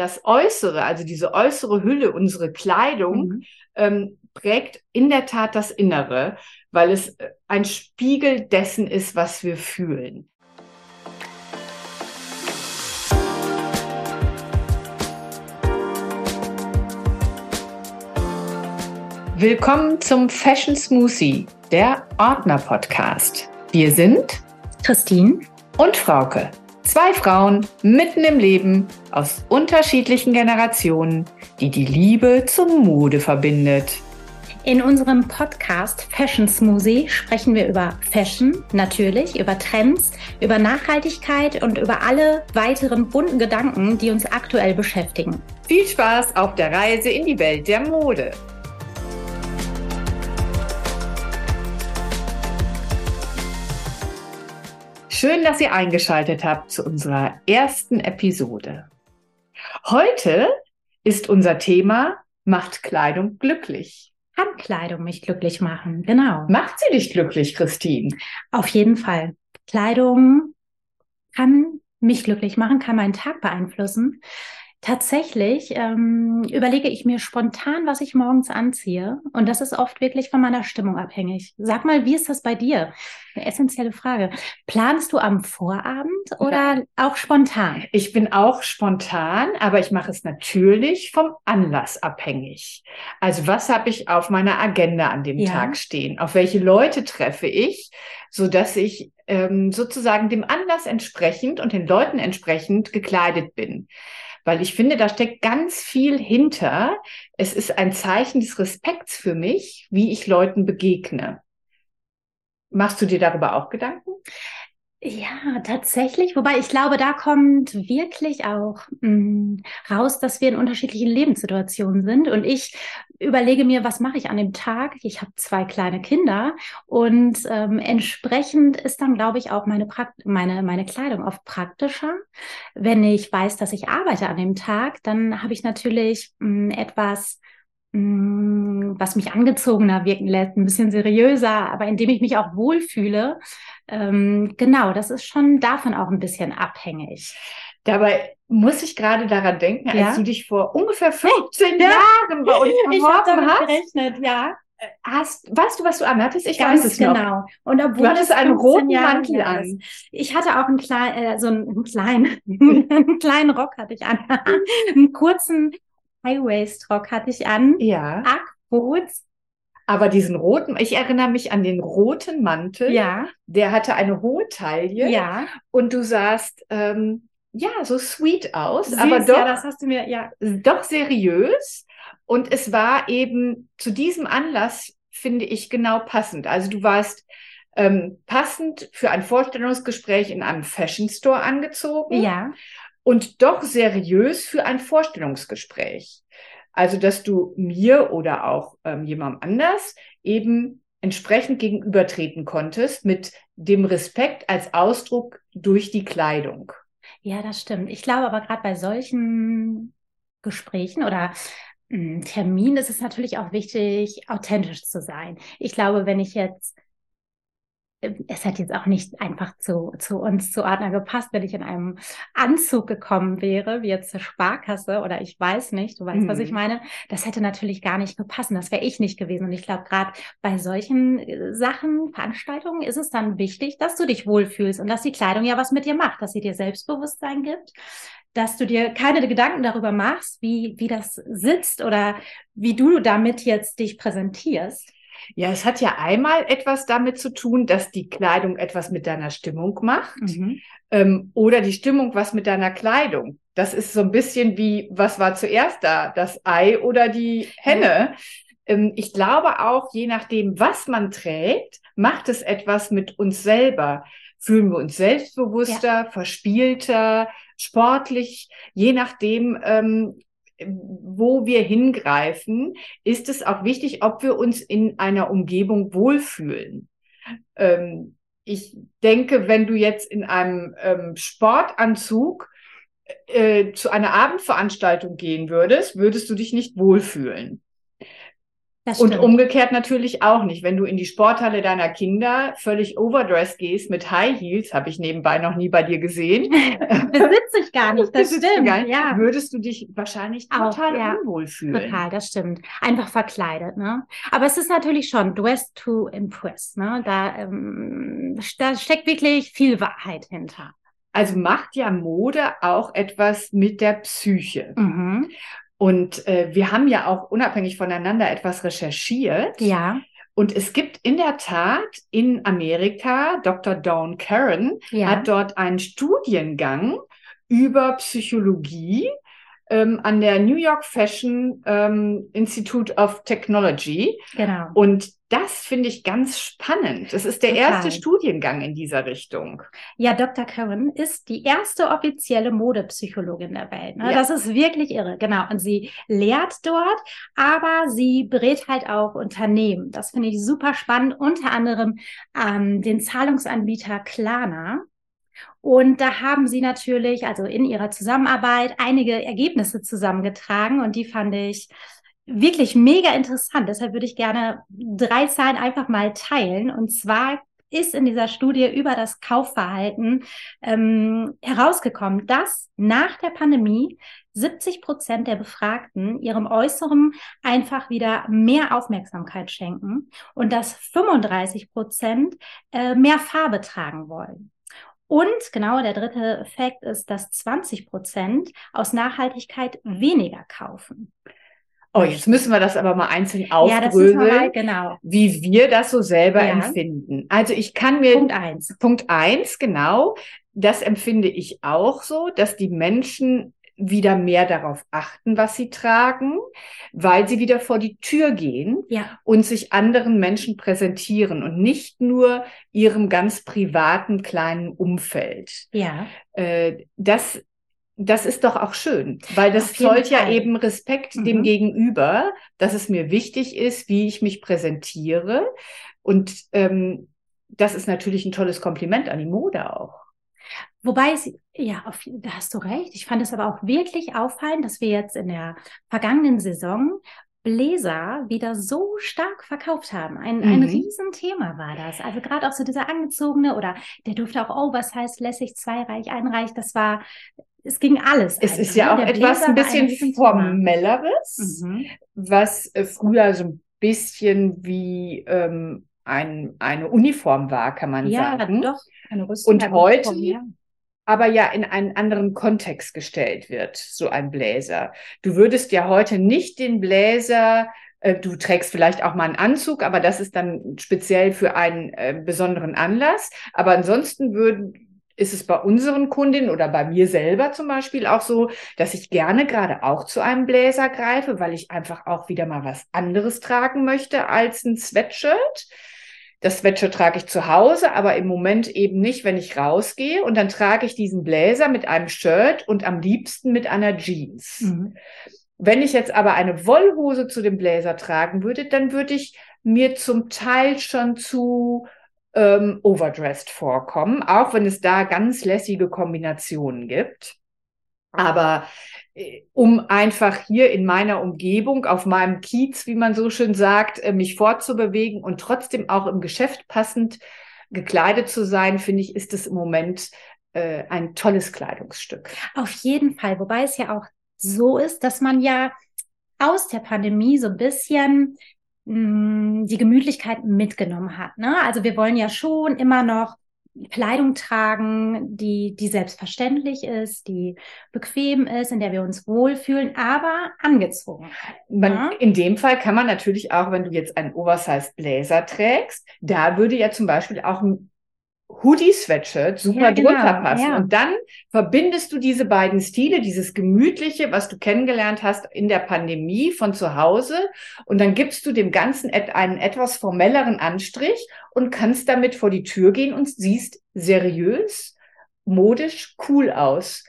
das Äußere, also diese äußere Hülle, unsere Kleidung, mhm. ähm, prägt in der Tat das Innere, weil es äh, ein Spiegel dessen ist, was wir fühlen. Willkommen zum Fashion Smoothie, der Ordner Podcast. Wir sind Christine und Frauke. Zwei Frauen mitten im Leben aus unterschiedlichen Generationen, die die Liebe zur Mode verbindet. In unserem Podcast Fashion Smoothie sprechen wir über Fashion, natürlich, über Trends, über Nachhaltigkeit und über alle weiteren bunten Gedanken, die uns aktuell beschäftigen. Viel Spaß auf der Reise in die Welt der Mode. Schön, dass ihr eingeschaltet habt zu unserer ersten Episode. Heute ist unser Thema Macht Kleidung glücklich? Kann Kleidung mich glücklich machen? Genau. Macht sie dich glücklich, Christine? Auf jeden Fall. Kleidung kann mich glücklich machen, kann meinen Tag beeinflussen. Tatsächlich ähm, überlege ich mir spontan, was ich morgens anziehe. Und das ist oft wirklich von meiner Stimmung abhängig. Sag mal, wie ist das bei dir? Eine essentielle Frage. Planst du am Vorabend oder ja. auch spontan? Ich bin auch spontan, aber ich mache es natürlich vom Anlass abhängig. Also was habe ich auf meiner Agenda an dem ja. Tag stehen? Auf welche Leute treffe ich, so dass ich ähm, sozusagen dem Anlass entsprechend und den Leuten entsprechend gekleidet bin weil ich finde, da steckt ganz viel hinter. Es ist ein Zeichen des Respekts für mich, wie ich Leuten begegne. Machst du dir darüber auch Gedanken? Ja, tatsächlich. Wobei ich glaube, da kommt wirklich auch mh, mm, raus, dass wir in unterschiedlichen Lebenssituationen sind. Und ich überlege mir, was mache ich an dem Tag? Ich habe zwei kleine Kinder und ähm, entsprechend ist dann, glaube ich, auch meine, Prakt meine, meine Kleidung oft praktischer. Wenn ich weiß, dass ich arbeite an dem Tag, dann habe ich natürlich mh, mm, etwas was mich angezogener wirken lässt, ein bisschen seriöser, aber indem ich mich auch wohlfühle. Ähm, genau, das ist schon davon auch ein bisschen abhängig. Dabei muss ich gerade daran denken, als ja? du dich vor ungefähr 15 ja. Jahren bei uns beworben hast. Gerechnet, ja. Hast, weißt du, was du anhattest? Ich Ganz weiß es genau. noch. Und obwohl du hattest einen roten Mantel an. Ich hatte auch einen kleinen, äh, so einen, einen kleinen, einen kleinen Rock hatte ich an, einen kurzen High-Waist-Rock hatte ich an. Ja. Ackboots. Aber diesen roten, ich erinnere mich an den roten Mantel. Ja. Der hatte eine hohe Taille. Ja. Und du sahst, ähm, ja, so sweet aus, Süß, aber doch, ja, das hast du mir, ja. doch seriös. Und es war eben zu diesem Anlass, finde ich, genau passend. Also du warst ähm, passend für ein Vorstellungsgespräch in einem Fashion Store angezogen. Ja und doch seriös für ein Vorstellungsgespräch. Also, dass du mir oder auch ähm, jemandem anders eben entsprechend gegenübertreten konntest mit dem Respekt als Ausdruck durch die Kleidung. Ja, das stimmt. Ich glaube aber gerade bei solchen Gesprächen oder hm, Terminen ist es natürlich auch wichtig, authentisch zu sein. Ich glaube, wenn ich jetzt es hat jetzt auch nicht einfach zu, zu uns zu Ordner gepasst, wenn ich in einem Anzug gekommen wäre, wie jetzt zur Sparkasse oder ich weiß nicht, du weißt, mhm. was ich mhm. meine. Das hätte natürlich gar nicht gepasst. Das wäre ich nicht gewesen. Und ich glaube, gerade bei solchen äh, Sachen, Veranstaltungen, ist es dann wichtig, dass du dich wohlfühlst und dass die Kleidung ja was mit dir macht, dass sie dir Selbstbewusstsein gibt, dass du dir keine Gedanken darüber machst, wie, wie das sitzt oder wie du damit jetzt dich präsentierst. Ja, es hat ja einmal etwas damit zu tun, dass die Kleidung etwas mit deiner Stimmung macht mhm. ähm, oder die Stimmung was mit deiner Kleidung. Das ist so ein bisschen wie, was war zuerst da, das Ei oder die Henne? Ähm, ich glaube auch, je nachdem, was man trägt, macht es etwas mit uns selber. Fühlen wir uns selbstbewusster, ja. verspielter, sportlich, je nachdem, ähm, wo wir hingreifen, ist es auch wichtig, ob wir uns in einer Umgebung wohlfühlen. Ähm, ich denke, wenn du jetzt in einem ähm, Sportanzug äh, zu einer Abendveranstaltung gehen würdest, würdest du dich nicht wohlfühlen. Und umgekehrt natürlich auch nicht. Wenn du in die Sporthalle deiner Kinder völlig overdressed gehst mit High Heels, habe ich nebenbei noch nie bei dir gesehen. Besitze ich gar nicht, das stimmt. Nicht, ja. Würdest du dich wahrscheinlich total auch, ja. unwohl fühlen. Total, das stimmt. Einfach verkleidet. Ne? Aber es ist natürlich schon dress to impress. Ne? Da, ähm, da steckt wirklich viel Wahrheit hinter. Also macht ja Mode auch etwas mit der Psyche. Mhm. Und äh, wir haben ja auch unabhängig voneinander etwas recherchiert. Ja. Und es gibt in der Tat in Amerika, Dr. Dawn Karen ja. hat dort einen Studiengang über Psychologie ähm, an der New York Fashion ähm, Institute of Technology. Genau. Und das finde ich ganz spannend. Das ist der Total. erste Studiengang in dieser Richtung. Ja, Dr. Karen ist die erste offizielle Modepsychologin der Welt. Ne? Ja. Das ist wirklich irre, genau. Und sie lehrt dort, aber sie berät halt auch Unternehmen. Das finde ich super spannend. Unter anderem ähm, den Zahlungsanbieter Klarna. Und da haben sie natürlich, also in ihrer Zusammenarbeit, einige Ergebnisse zusammengetragen und die fand ich wirklich mega interessant. Deshalb würde ich gerne drei Zahlen einfach mal teilen. Und zwar ist in dieser Studie über das Kaufverhalten ähm, herausgekommen, dass nach der Pandemie 70 Prozent der Befragten ihrem Äußeren einfach wieder mehr Aufmerksamkeit schenken und dass 35 Prozent äh, mehr Farbe tragen wollen. Und genau der dritte Fakt ist, dass 20 Prozent aus Nachhaltigkeit weniger kaufen. Oh, jetzt müssen wir das aber mal einzeln aufdröseln, ja, genau. wie wir das so selber ja. empfinden. Also ich kann mir Punkt eins. Punkt eins, genau. Das empfinde ich auch so, dass die Menschen wieder mehr darauf achten, was sie tragen, weil sie wieder vor die Tür gehen ja. und sich anderen Menschen präsentieren und nicht nur ihrem ganz privaten kleinen Umfeld. Ja. Äh, das das ist doch auch schön, weil das zollt ja eben Respekt mhm. dem Gegenüber, dass es mir wichtig ist, wie ich mich präsentiere. Und ähm, das ist natürlich ein tolles Kompliment an die Mode auch. Wobei es, ja, auf, da hast du recht. Ich fand es aber auch wirklich auffallend, dass wir jetzt in der vergangenen Saison Bläser wieder so stark verkauft haben. Ein, mhm. ein Riesenthema war das. Also gerade auch so dieser angezogene oder der durfte auch Oversize, lässig, zweireich, einreich. Das war, es ging alles. Es ist ja ne? auch etwas ein bisschen formelleres, mhm. was äh, früher so ein bisschen wie ähm, ein, eine Uniform war, kann man ja, sagen. Ja, doch. Eine Rüstung, Und heute ja. aber ja in einen anderen Kontext gestellt wird, so ein Bläser. Du würdest ja heute nicht den Bläser äh, Du trägst vielleicht auch mal einen Anzug, aber das ist dann speziell für einen äh, besonderen Anlass. Aber ansonsten würden, ist es bei unseren Kundinnen oder bei mir selber zum Beispiel auch so, dass ich gerne gerade auch zu einem Bläser greife, weil ich einfach auch wieder mal was anderes tragen möchte als ein Sweatshirt. Das Sweatshirt trage ich zu Hause, aber im Moment eben nicht, wenn ich rausgehe. Und dann trage ich diesen Bläser mit einem Shirt und am liebsten mit einer Jeans. Mhm. Wenn ich jetzt aber eine Wollhose zu dem Bläser tragen würde, dann würde ich mir zum Teil schon zu ähm, overdressed vorkommen, auch wenn es da ganz lässige Kombinationen gibt. Aber äh, um einfach hier in meiner Umgebung, auf meinem Kiez, wie man so schön sagt, äh, mich fortzubewegen und trotzdem auch im Geschäft passend gekleidet zu sein, finde ich, ist es im Moment äh, ein tolles Kleidungsstück. Auf jeden Fall, wobei es ja auch so ist, dass man ja aus der Pandemie so ein bisschen die Gemütlichkeit mitgenommen hat. Ne? Also wir wollen ja schon immer noch Kleidung tragen, die, die selbstverständlich ist, die bequem ist, in der wir uns wohlfühlen, aber angezogen. Man, ja? In dem Fall kann man natürlich auch, wenn du jetzt einen Oversized Blazer trägst, da würde ja zum Beispiel auch ein Hoodie-Sweatshirt super ja, genau, drunter passen. Ja. Und dann verbindest du diese beiden Stile, dieses Gemütliche, was du kennengelernt hast in der Pandemie von zu Hause. Und dann gibst du dem Ganzen einen etwas formelleren Anstrich und kannst damit vor die Tür gehen und siehst seriös, modisch, cool aus.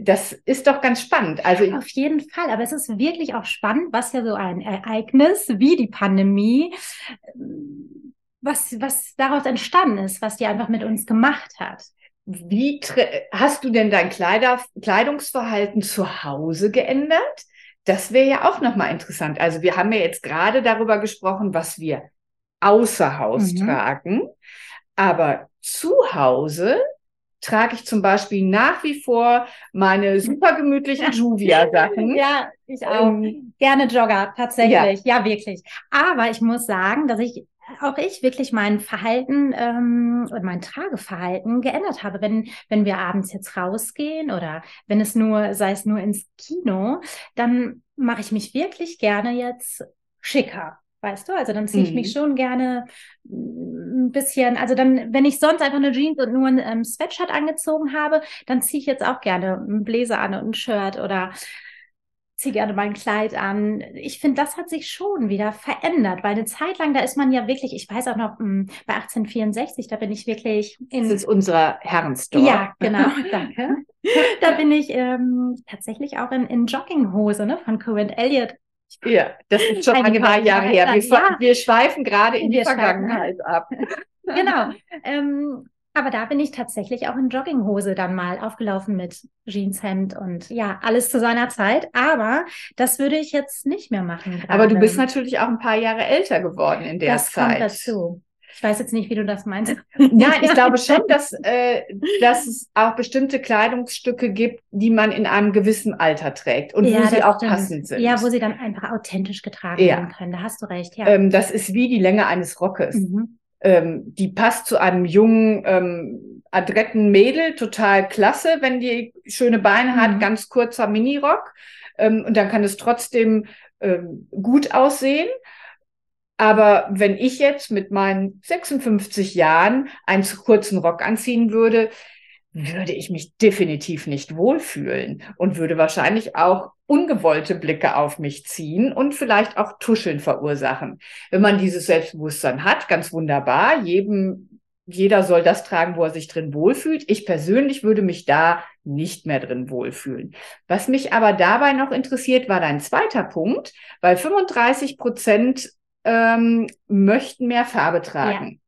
Das ist doch ganz spannend. Also auf jeden Fall, aber es ist wirklich auch spannend, was ja so ein Ereignis wie die Pandemie was, was daraus entstanden ist, was die einfach mit uns gemacht hat. Wie hast du denn dein Kleider, Kleidungsverhalten zu Hause geändert? das wäre ja auch nochmal interessant. Also wir haben ja jetzt gerade darüber gesprochen, was wir außer Haus mhm. tragen. Aber zu Hause trage ich zum Beispiel nach wie vor meine super gemütlichen Juvia-Sachen. Ja, ich auch. Ähm, Gerne Jogger, tatsächlich. Ja. ja. wirklich. Aber ich muss sagen, dass ich auch ich wirklich mein Verhalten ähm, und mein Trageverhalten geändert habe. Wenn, wenn wir abends jetzt rausgehen oder wenn es nur, sei es nur ins Kino, dann mache ich mich wirklich gerne jetzt schicker. Weißt du, also dann ziehe ich mhm. mich schon gerne mm, ein bisschen, also dann, wenn ich sonst einfach eine Jeans und nur ein ähm, Sweatshirt angezogen habe, dann ziehe ich jetzt auch gerne einen Bläser an und ein Shirt oder ziehe gerne mein Kleid an. Ich finde, das hat sich schon wieder verändert, weil eine Zeit lang, da ist man ja wirklich, ich weiß auch noch, mm, bei 1864, da bin ich wirklich in. Das ist unser Herrenstore. Ja, genau, danke. da bin ich ähm, tatsächlich auch in, in Jogginghose ne, von Corinne Elliott ja, das ist schon ein paar Jahre her. Wir, ja. wir schweifen gerade in wir die Vergangenheit ab. genau. Ähm, aber da bin ich tatsächlich auch in Jogginghose dann mal aufgelaufen mit Jeanshemd und ja, alles zu seiner Zeit. Aber das würde ich jetzt nicht mehr machen. Gerade. Aber du bist natürlich auch ein paar Jahre älter geworden in der das Zeit. Das kommt dazu. Ich weiß jetzt nicht, wie du das meinst. Nein, ich glaube schon, dass, äh, dass es auch bestimmte Kleidungsstücke gibt, die man in einem gewissen Alter trägt und ja, wo sie auch stimmt. passend sind. Ja, wo sie dann einfach authentisch getragen ja. werden können. Da hast du recht, ja. Ähm, das ist wie die Länge eines Rockes. Mhm. Ähm, die passt zu einem jungen, ähm, adretten Mädel, total klasse, wenn die schöne Beine hat, mhm. ganz kurzer Minirock. Ähm, und dann kann es trotzdem ähm, gut aussehen. Aber wenn ich jetzt mit meinen 56 Jahren einen zu kurzen Rock anziehen würde, würde ich mich definitiv nicht wohlfühlen und würde wahrscheinlich auch ungewollte Blicke auf mich ziehen und vielleicht auch Tuscheln verursachen. Wenn man dieses Selbstbewusstsein hat, ganz wunderbar. Jedem, jeder soll das tragen, wo er sich drin wohlfühlt. Ich persönlich würde mich da nicht mehr drin wohlfühlen. Was mich aber dabei noch interessiert, war dein zweiter Punkt, weil 35 Prozent ähm, möchten mehr Farbe tragen. Ja.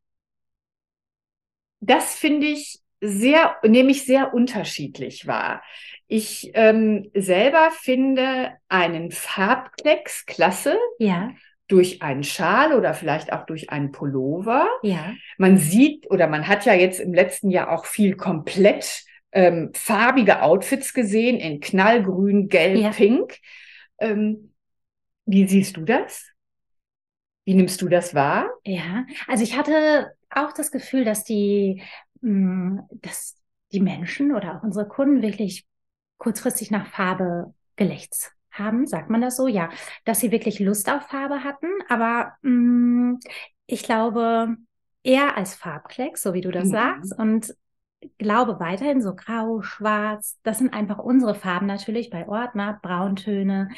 Das finde ich sehr, nämlich sehr unterschiedlich wahr. Ich ähm, selber finde einen Farbklecks klasse. Ja. Durch einen Schal oder vielleicht auch durch einen Pullover. Ja. Man sieht oder man hat ja jetzt im letzten Jahr auch viel komplett ähm, farbige Outfits gesehen in Knallgrün, Gelb, ja. Pink. Ähm, wie siehst du das? Wie nimmst du das wahr? Ja, also ich hatte auch das Gefühl, dass die, mm, dass die Menschen oder auch unsere Kunden wirklich kurzfristig nach Farbe gelächzt haben, sagt man das so? Ja, dass sie wirklich Lust auf Farbe hatten, aber mh, mm, ich glaube eher als Farbklecks, so wie du das mhm. sagst, und glaube weiterhin so grau, schwarz, das sind einfach unsere Farben natürlich bei Ordner, Brauntöne,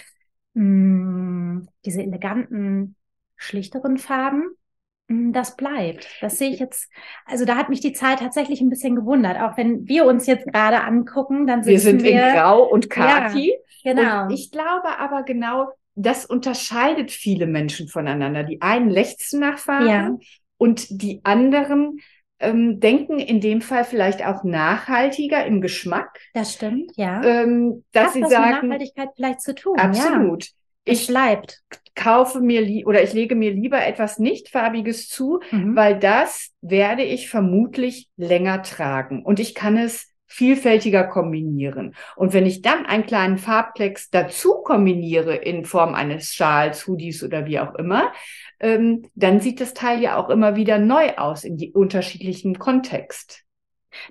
mh, mm, diese eleganten schlichteren Farben. Mm, das bleibt. Das sehe ich jetzt. Also da hat mich die Zahl tatsächlich ein bisschen gewundert. Auch wenn wir uns jetzt gerade angucken, dann wir sind wir in Grau und Khaki. Ja, genau. Und ich glaube aber genau, das unterscheidet viele Menschen voneinander. Die einen lechzen nach Farben ja. und die anderen ähm, denken in dem Fall vielleicht auch nachhaltiger im Geschmack. Das stimmt, ja. Ähm, dass Hat sie was sagen, mit Nachhaltigkeit vielleicht zu tun. Absolut. Ja. Ich bleibt. kaufe mir oder ich lege mir lieber etwas nicht farbiges zu, mhm. weil das werde ich vermutlich länger tragen und ich kann es vielfältiger kombinieren. Und wenn ich dann einen kleinen Farbplex dazu kombiniere in Form eines Schals, Hoodies oder wie auch immer, ähm, dann sieht das Teil ja auch immer wieder neu aus in die unterschiedlichen Kontext.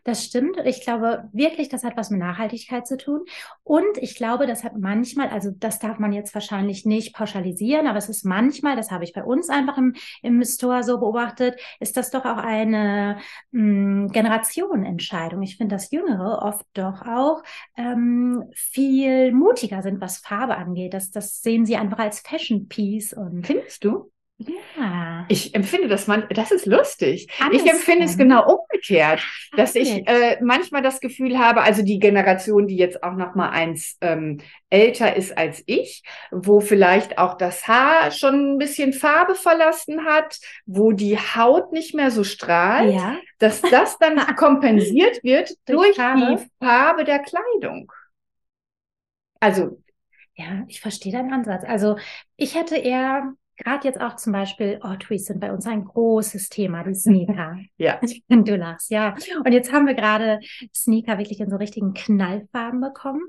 Das stimmt. Ich glaube wirklich, das hat was mit Nachhaltigkeit zu tun. Und ich glaube, das hat manchmal, also das darf man jetzt wahrscheinlich nicht pauschalisieren, aber es ist manchmal, das habe ich bei uns einfach im, im Store so beobachtet, ist das doch auch eine mh, hm, Generationenentscheidung. Ich finde, dass Jüngere oft doch auch ähm, viel mutiger sind, was Farbe angeht. Das, das sehen sie einfach als Fashion Piece. Und Findest du? Ja. Ich empfinde das man, das ist lustig. Alles ich empfinde es genau umgekehrt, dass ich äh, manchmal das Gefühl habe, also die Generation, die jetzt auch noch mal eins ähm, älter ist als ich, wo vielleicht auch das Haar schon ein bisschen Farbe verlassen hat, wo die Haut nicht mehr so strahlt, ja. dass das dann kompensiert wird durch, durch die Farbe der Kleidung. Also Ja, ich verstehe deinen Ansatz. Also ich hätte eher gerade jetzt auch zum Beispiel, oh, Tweets sind bei uns ein großes Thema, die Sneaker. ja. Du lachst, ja. Und jetzt haben wir gerade Sneaker wirklich in so richtigen Knallfarben bekommen.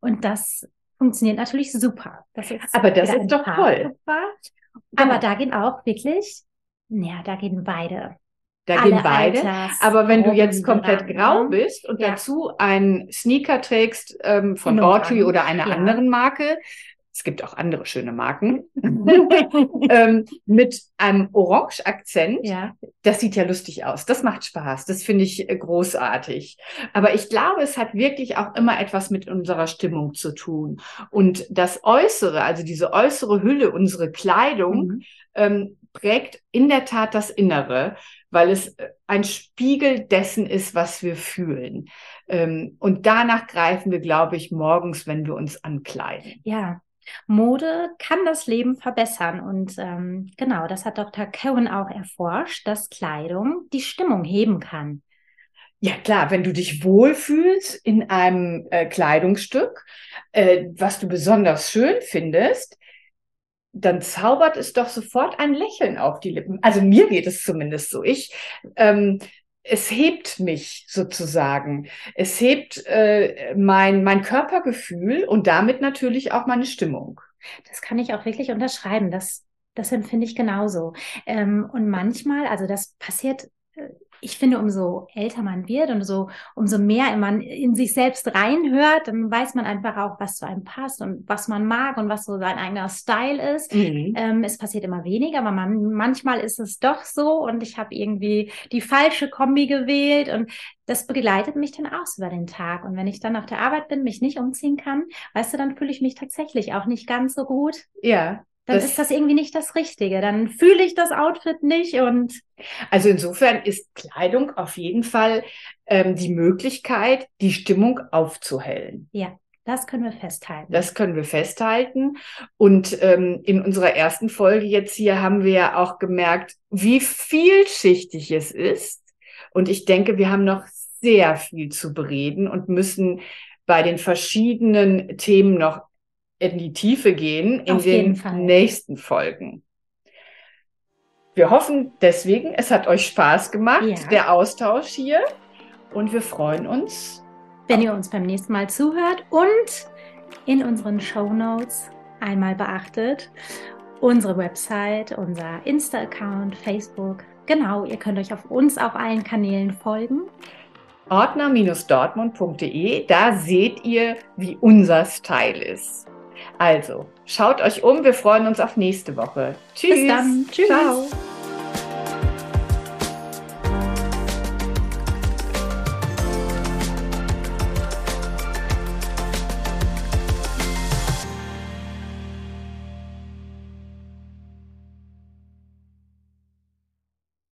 Und das funktioniert natürlich super. Das Aber das ist doch toll. Aber da gehen auch wirklich, ja, da gehen beide da gehen beide. Aber wenn du jetzt komplett grau bist und ja. dazu einen Sneaker trägst ähm, von Autry oder einer ja. anderen Marke, es gibt auch andere schöne Marken, ähm, mit einem Orange-Akzent, ja. das sieht ja lustig aus. Das macht Spaß. Das finde ich äh, großartig. Aber ich glaube, es hat wirklich auch immer etwas mit unserer Stimmung zu tun. Und das Äußere, also diese äußere Hülle, unsere Kleidung, mhm. ähm, prägt in der Tat das Innere weil es äh, ein Spiegel dessen ist, was wir fühlen. Ähm, und danach greifen wir, glaube ich, morgens, wenn wir uns ankleiden. Ja, Mode kann das Leben verbessern. Und ähm, genau, das hat Dr. Cohen auch erforscht, dass Kleidung die Stimmung heben kann. Ja klar, wenn du dich wohlfühlst in einem äh, Kleidungsstück, äh, was du besonders schön findest, dann zaubert es doch sofort ein Lächeln auf die Lippen. Also mir geht es zumindest so. Ich, ähm, es hebt mich sozusagen. Es hebt äh, mein, mein Körpergefühl und damit natürlich auch meine Stimmung. Das kann ich auch wirklich unterschreiben. Das, das empfinde ich genauso. Ähm, und manchmal, also das passiert äh, ich finde, umso älter man wird und so, umso mehr man in sich selbst reinhört, dann weiß man einfach auch, was zu einem passt und was man mag und was so sein eigener Style ist. Mhm. Ähm, es passiert immer weniger, aber man, manchmal ist es doch so und ich habe irgendwie die falsche Kombi gewählt und das begleitet mich dann auch über den Tag. Und wenn ich dann auf der Arbeit bin, mich nicht umziehen kann, weißt du, dann fühle ich mich tatsächlich auch nicht ganz so gut. Ja dann das, ist das irgendwie nicht das Richtige. Dann fühle ich das Outfit nicht und. Also insofern ist Kleidung auf jeden Fall ähm, die Möglichkeit, die Stimmung aufzuhellen. Ja. Das können wir festhalten. Das können wir festhalten. Und ähm, in unserer ersten Folge jetzt hier haben wir ja auch gemerkt, wie vielschichtig es ist. Und ich denke, wir haben noch sehr viel zu bereden und müssen bei den verschiedenen Themen noch in die Tiefe gehen in Auf den nächsten Folgen. Wir hoffen deswegen, es hat euch Spaß gemacht, ja. der Austausch hier. Und wir freuen uns, wenn ihr uns beim nächsten Mal zuhört und in unseren Show Notes einmal beachtet unsere Website, unser Insta-Account, Facebook. Genau, ihr könnt euch auf uns auf allen Kanälen folgen. Ordner-dortmund.de, da seht ihr, wie unser Style ist. Also, schaut euch um. Wir freuen uns auf nächste Woche. Tschüss. Bis dann. Tschüss. Ciao.